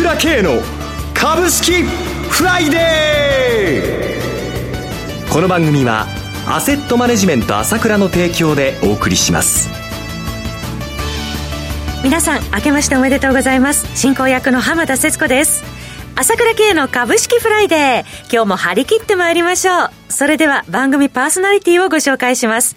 倉慶の株式フライデー。この番組はアセットマネジメント朝倉の提供でお送りします。皆さん明けましておめでとうございます。進行役の浜田節子です。朝倉慶の株式フライデー。今日も張り切ってまいりましょう。それでは番組パーソナリティをご紹介します。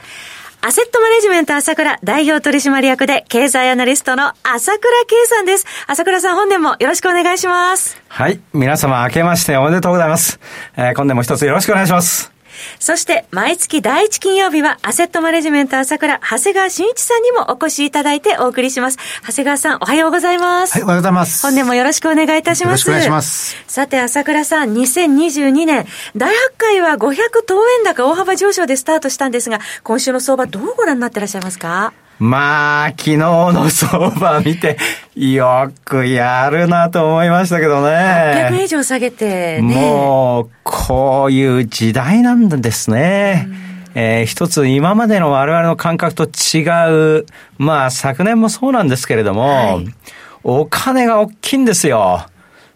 アセットマネジメント朝倉代表取締役で経済アナリストの朝倉慶さんです。朝倉さん本年もよろしくお願いします。はい。皆様明けましておめでとうございます。えー、今年も一つよろしくお願いします。そして、毎月第一金曜日は、アセットマネジメント朝倉、長谷川慎一さんにもお越しいただいてお送りします。長谷川さん、おはようございます。はい、おはようございます。本年もよろしくお願いいたします。よろしくお願いします。さて、朝倉さん、2022年、第8回は500等円高大幅上昇でスタートしたんですが、今週の相場どうご覧になってらっしゃいますか？まあ、昨日の相場見て、よくやるなと思いましたけどね。800円以上下げて、ね、もう、こういう時代なんですね。えー、一つ今までの我々の感覚と違う、まあ昨年もそうなんですけれども、はい、お金が大きいんですよ。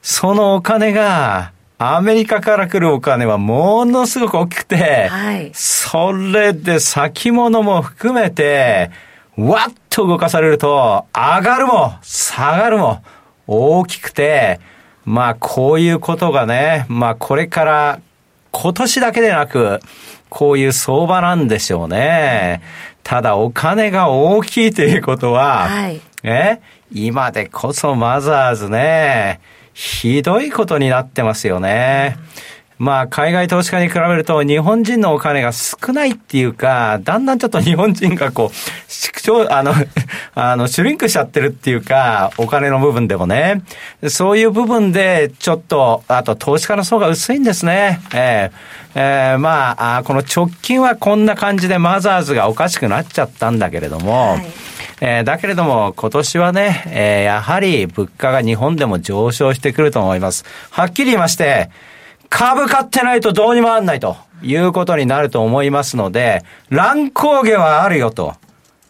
そのお金が、アメリカから来るお金はものすごく大きくて、はい、それで先物も含めて、わっと動かされると、上がるも、下がるも、大きくて、まあ、こういうことがね、まあ、これから、今年だけでなく、こういう相場なんでしょうね。ただ、お金が大きいということは、はい、え今でこそマザーズね、ひどいことになってますよね。うんまあ、海外投資家に比べると、日本人のお金が少ないっていうか、だんだんちょっと日本人がこう、縮小、あの、あの、シュリンクしちゃってるっていうか、お金の部分でもね。そういう部分で、ちょっと、あと投資家の層が薄いんですね。えー、えー、まあ、この直近はこんな感じでマザーズがおかしくなっちゃったんだけれども、はいえー、だけれども、今年はね、えー、やはり物価が日本でも上昇してくると思います。はっきり言いまして、株買ってないとどうにもなんないということになると思いますので、乱高下はあるよと。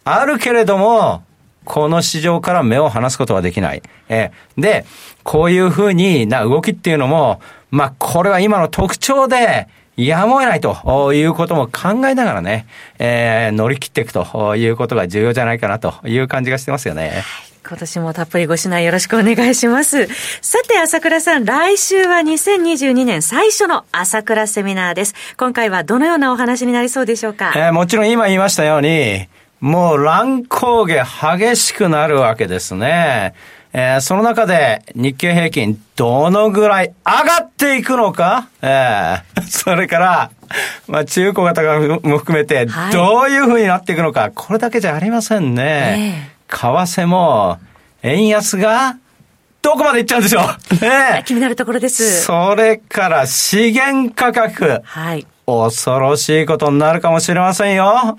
あるけれども、この市場から目を離すことはできない。えー、で、こういうふうにな動きっていうのも、まあ、これは今の特徴で、やむを得ないということも考えながらね、えー、乗り切っていくということが重要じゃないかなという感じがしてますよね。今年もたっぷりご指南よろしくお願いします。さて、朝倉さん、来週は2022年最初の朝倉セミナーです。今回はどのようなお話になりそうでしょうか？えー、もちろん今言いましたように、もう乱高下激しくなるわけですね。えー、その中で日経平均どのぐらい上がっていくのか、えー、それから、まあ中古型も含めてどういうふうになっていくのか、はい、これだけじゃありませんね。えー為替も、円安が、どこまでいっちゃうんでしょう？ね気になるところです。それから資源価格。はい。恐ろしいことになるかもしれませんよ。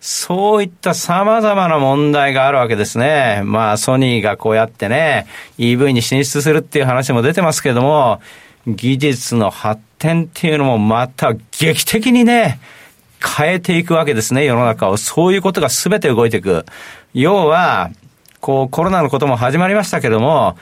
そういった様々な問題があるわけですね。まあ、ソニーがこうやってね、EV に進出するっていう話も出てますけども、技術の発展っていうのもまた劇的にね、変えていくわけですね、世の中を。そういうことが全て動いていく。要は、こう、コロナのことも始まりましたけども、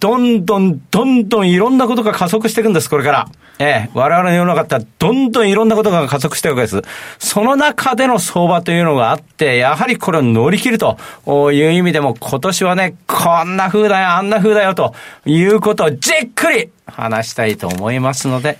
どんどん、どんどんいろんなことが加速していくんです、これから。ええ、我々の世の中ってどんどんいろんなことが加速していくわけです。その中での相場というのがあって、やはりこれを乗り切るという意味でも、今年はね、こんな風だよ、あんな風だよ、ということをじっくり話したいと思いますので、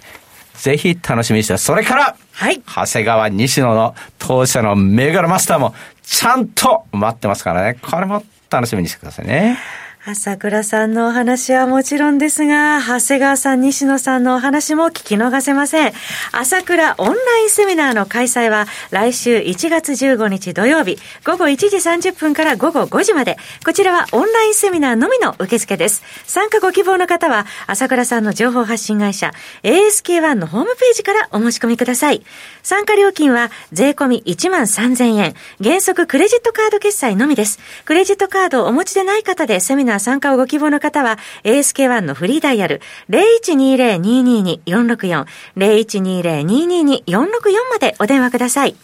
ぜひ楽しみにしてそれから、はい。長谷川西野の当社の銘柄マスターも、ちゃんと待ってますからね。これも楽しみにしてくださいね。朝倉さんのお話はもちろんですが、長谷川さん、西野さんのお話も聞き逃せません。朝倉オンラインセミナーの開催は来週1月15日土曜日午後1時30分から午後5時まで。こちらはオンラインセミナーのみの受付です。参加ご希望の方は朝倉さんの情報発信会社 ASK1 のホームページからお申し込みください。参加料金は税込み1万3000円。原則クレジットカード決済のみです。クレジットカードをお持ちでない方でセミナーナー参加をご希望の方は、ASK1 のフリーダイヤル0120-222-464、0120-222-464までお電話ください。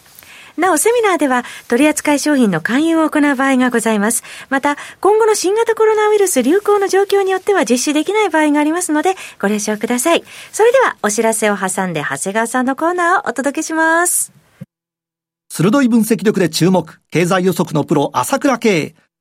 なお、セミナーでは取扱い商品の勧誘を行う場合がございます。また、今後の新型コロナウイルス流行の状況によっては実施できない場合がありますので、ご了承ください。それでは、お知らせを挟んで、長谷川さんのコーナーをお届けします。鋭い分析力で注目、経済予測のプロ、朝倉慶。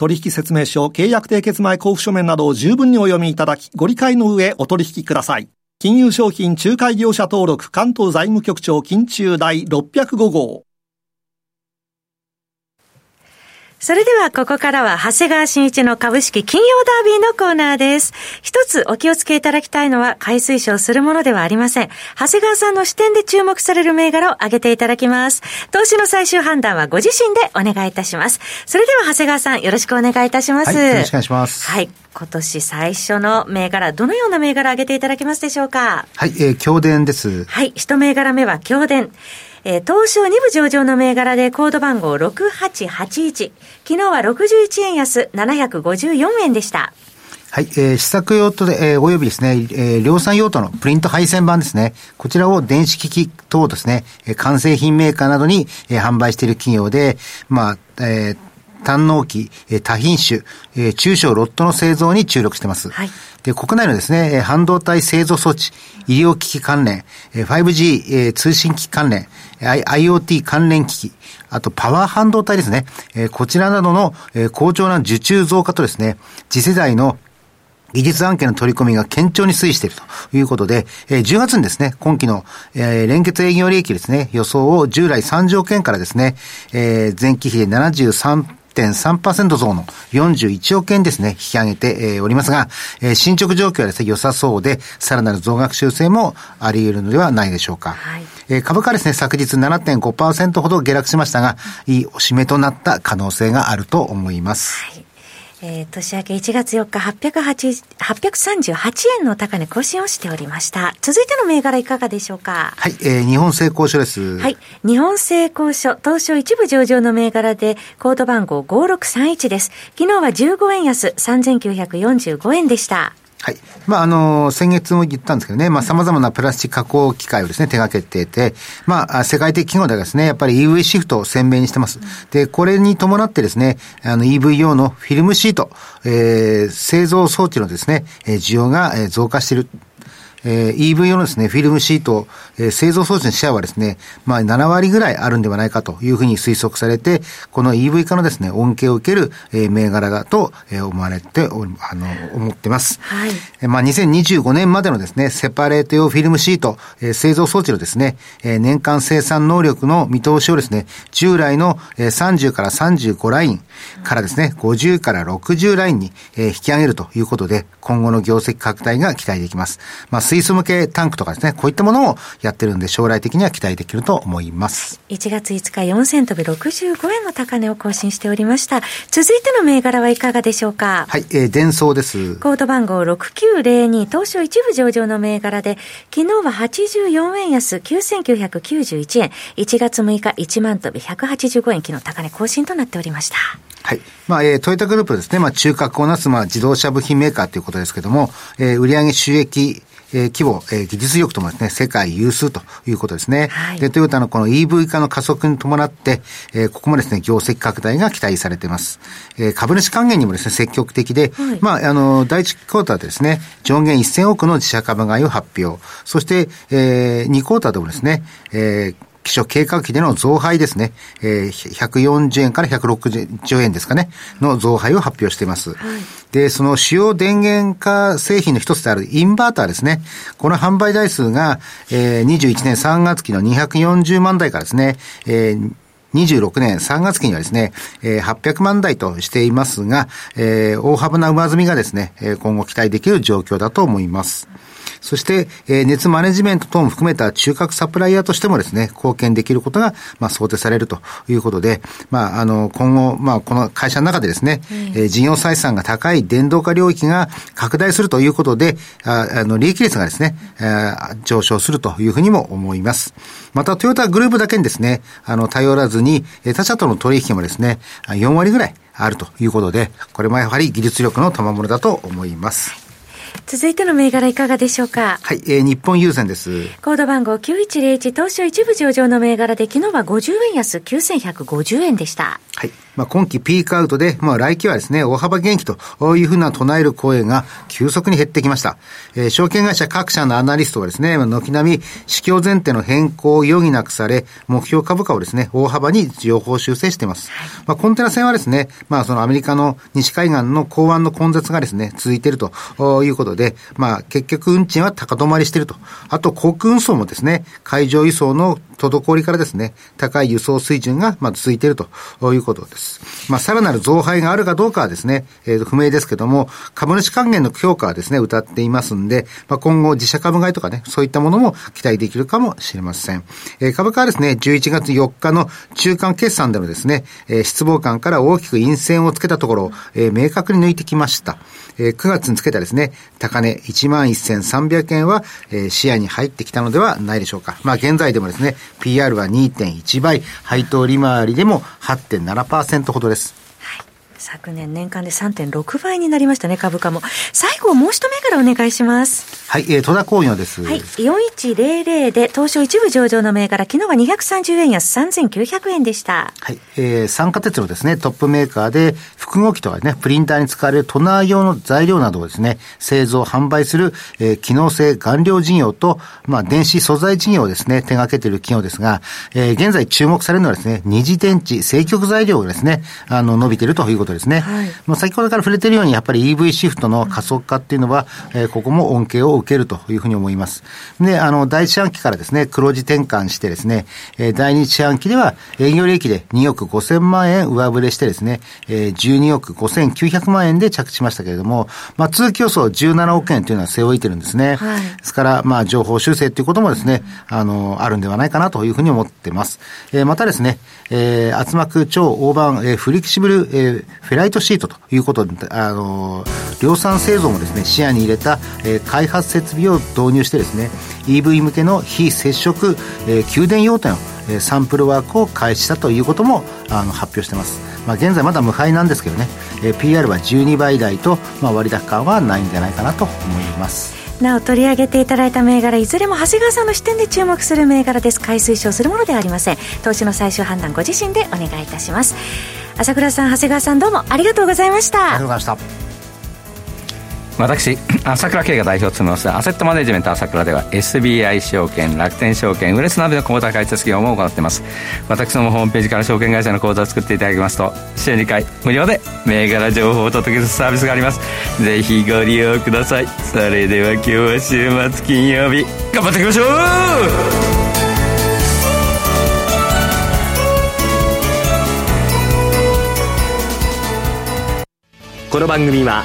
取引説明書、契約締結前交付書面などを十分にお読みいただき、ご理解の上お取引ください。金融商品仲介業者登録関東財務局長金中第605号。それではここからは長谷川新一の株式金曜ダービーのコーナーです。一つお気をつけいただきたいのは買い推奨するものではありません。長谷川さんの視点で注目される銘柄を挙げていただきます。投資の最終判断はご自身でお願いいたします。それでは長谷川さんよろしくお願いいたします。はい、よろしくお願いします。はい。今年最初の銘柄、どのような銘柄挙げていただけますでしょうか？はい、えー、京電です。はい、一銘柄目は京電。えー、東証2部上場の銘柄でコード番号6881。昨日は61円安754円でした。はい、えー、試作用途で、えー、およびですね、えー、量産用途のプリント配線版ですね。こちらを電子機器等ですね、えー、完成品メーカーなどに、えー、販売している企業で、まあ、えー、単納期、多品種、中小ロットの製造に注力しています。はい、で、国内のですね、半導体製造装置、医療機器関連、5G 通信機器関連、IoT 関連機器、あとパワー半導体ですね、こちらなどの好調な受注増加とですね、次世代の技術案件の取り込みが堅調に推移しているということで、えー、10月にですね、今期の、えー、連結営業利益ですね、予想を従来3条件からですね、えー、前期比で73 1.3%増の41億円ですね、引き上げておりますが、えー、進捗状況はですね、良さそうで、さらなる増額修正もあり得るのではないでしょうか。はい、えー、株価ですね、昨日7.5%ほど下落しましたが、いいおしめとなった可能性があると思います。はいえー、年明け1月4日838円の高値更新をしておりました。続いての銘柄いかがでしょうか？はい、えー、日本製鋼所です。はい、日本製鋼所、東証一部上場の銘柄で、コード番号5631です。昨日は15円安、3945円でした。はい。まあ、あの、先月も言ったんですけどね、まあ、様々なプラスチック加工機械をですね、手掛けていて、まあ、世界的企業ではですね、やっぱり EV シフトを鮮明にしてます。で、これに伴ってですね、あの、EV 用のフィルムシート、えー、製造装置のですね、需要が増加しているえー、EV 用のですね、フィルムシート、えー、製造装置のシェアはですね、まあ7割ぐらいあるんではないかというふうに推測されて、この EV 化のですね、恩恵を受ける、えー、銘柄だと、えー、思われてお、あの、思ってます。はい。えー、まあ2025年までのですね、セパレート用フィルムシート、えー、製造装置のですね、えー、年間生産能力の見通しをですね、従来の、えー、30から35ラインからですね、50から60ラインに、えー、引き上げるということで、今後の業績拡大が期待できます。まあ水素向けタンクとかですね、こういったものをやってるんで、将来的には期待できると思います。1月5日4銭飛び65円の高値を更新しておりました。続いての銘柄はいかがでしょうか？はい、えー、伝送です。コード番号6902、東証一部上場の銘柄で、昨日は84円安9991円、1月6日1万飛び185円、昨日高値更新となっておりました。はい。まあ、えー、トヨタグループですね、まあ、中核をなす、まあ、自動車部品メーカーということですけども、えー、売上収益、えー、規模、えー、技術力ともですね、世界有数ということですね。はい、で、トヨタのこの EV 化の加速に伴って、えー、ここもですね、業績拡大が期待されています。えー、株主還元にもですね、積極的で、はい、まあ、あの、第一クォーターでですね、上限1000億の自社株買いを発表。そして、えー、2クォーターでもですね、えー、基礎計画期での増配ですね、えー、140円から160円ですかね、の増配を発表しています。はい、で、その主要電源化製品の一つであるインバーターですね。この販売台数が、えー、21年3月期の240万台からですね、えー26年3月期にはですね、えー、800万台としていますが、えー、大幅な上積みがですね、今後期待できる状況だと思います。そして、えー、熱マネジメント等も含めた中核サプライヤーとしてもですね、貢献できることが、まあ、想定されるということで、まあ、あの、今後、まあ、この会社の中でですね、うん、えー、事業採算が高い電動化領域が拡大するということで、ああの、利益率がですね、えー、上昇するというふうにも思います。また、トヨタグループだけにですね、あの、頼らずに、他社との取引もですね、4割ぐらいあるということで、これもやはり技術力の賜物だと思います。続いての銘柄いかがでしょうか？はい、えー、日本優先です。コード番号9101東証一部上場の銘柄で昨日は50円安9150円でした。はい。まあ、今期ピークアウトで、まあ、来期はですね、大幅減期というふうな唱える声が急速に減ってきました。えー、証券会社各社のアナリストはですね、軒並み、市況前提の変更を余儀なくされ、目標株価をですね、大幅に情報修正しています。まあ、コンテナ船はですね、まあ、そのアメリカの西海岸の港湾の根絶がですね、続いているということで、まあ、結局運賃は高止まりしていると。あと、航空運送もですね、海上輸送の滞りからですね、高い輸送水準が、まあ、続いているということです。。まあ、さらなる増配があるかどうかはですね、えー、不明ですけども、株主還元の強化はですね、歌っていますんで、まあ、今後自社株買いとかね、そういったものも期待できるかもしれません。えー、株価はですね、11月4日の中間決算でのですね、えー、失望感から大きく陰線をつけたところ、えー、明確に抜いてきました。えー、9月につけたですね、高値11,300円は、えー、視野に入ってきたのではないでしょうか。まあ、現在でもですね、PR は2.1倍、配当利回りでも8.7%ほどです。昨年年間で3.6倍になりましたね、株価も。最後、もう一銘柄お願いします。はい、えー、戸田工業です。はい、4100で東証一部上場の銘柄、昨日は230円安3900円でした。はい、えー、酸化鉄のですね、トップメーカーで、複合機とかね、プリンターに使われるトナー用の材料などをですね、製造、販売する、えー、機能性顔料事業と、まあ、電子素材事業をですね、手掛けている企業ですが、えー、現在注目されるのはですね、二次電池、正極材料がですね、あの、伸びているということですね。はい、まあ、先ほどから触れているように、やっぱり EV シフトの加速化っていうのは、えー、ここも恩恵を受けるというふうに思います。で、あの、第一四半期からですね、黒字転換してですね、えー、第二四半期では営業利益で2億5千万円上振れしてですね、えー、12億5900万円で着地しましたけれども、まあ、通期予想17億円というのは背負いてるんですね。はい、ですから、まあ、情報修正ということもですね、あの、あるんではないかなというふうに思ってます。えー、またですね、えー、厚膜超大判、えー、フリキシブル、えー、フェライトシートということで、あの、量産製造もですね、視野に入れた、えー、開発設備を導入してですね EV 向けの非接触、えー、給電用点を、えー、サンプルワークを開始したということもあの発表してます、まあ、現在まだ無敗なんですけどね、えー、PR は12倍台と、まあ、割高感はないんじゃないかなと思います。なお取り上げていただいた銘柄いずれも長谷川さんの視点で注目する銘柄です。買い推奨するものではありません。投資の最終判断ご自身でお願いいたします。朝倉さん長谷川さんどうもありがとうございました。ありがとうございました私朝倉慶が代表を務めますアセットマネジメント朝倉では SBI 証券楽天証券ウレスナビの口座開設業務を行っています。私のホームページから証券会社の口座を作っていただきますと週2回無料で銘柄情報をお届けるサービスがあります。ぜひご利用ください。それでは今日は週末金曜日頑張っていきましょう!この番組は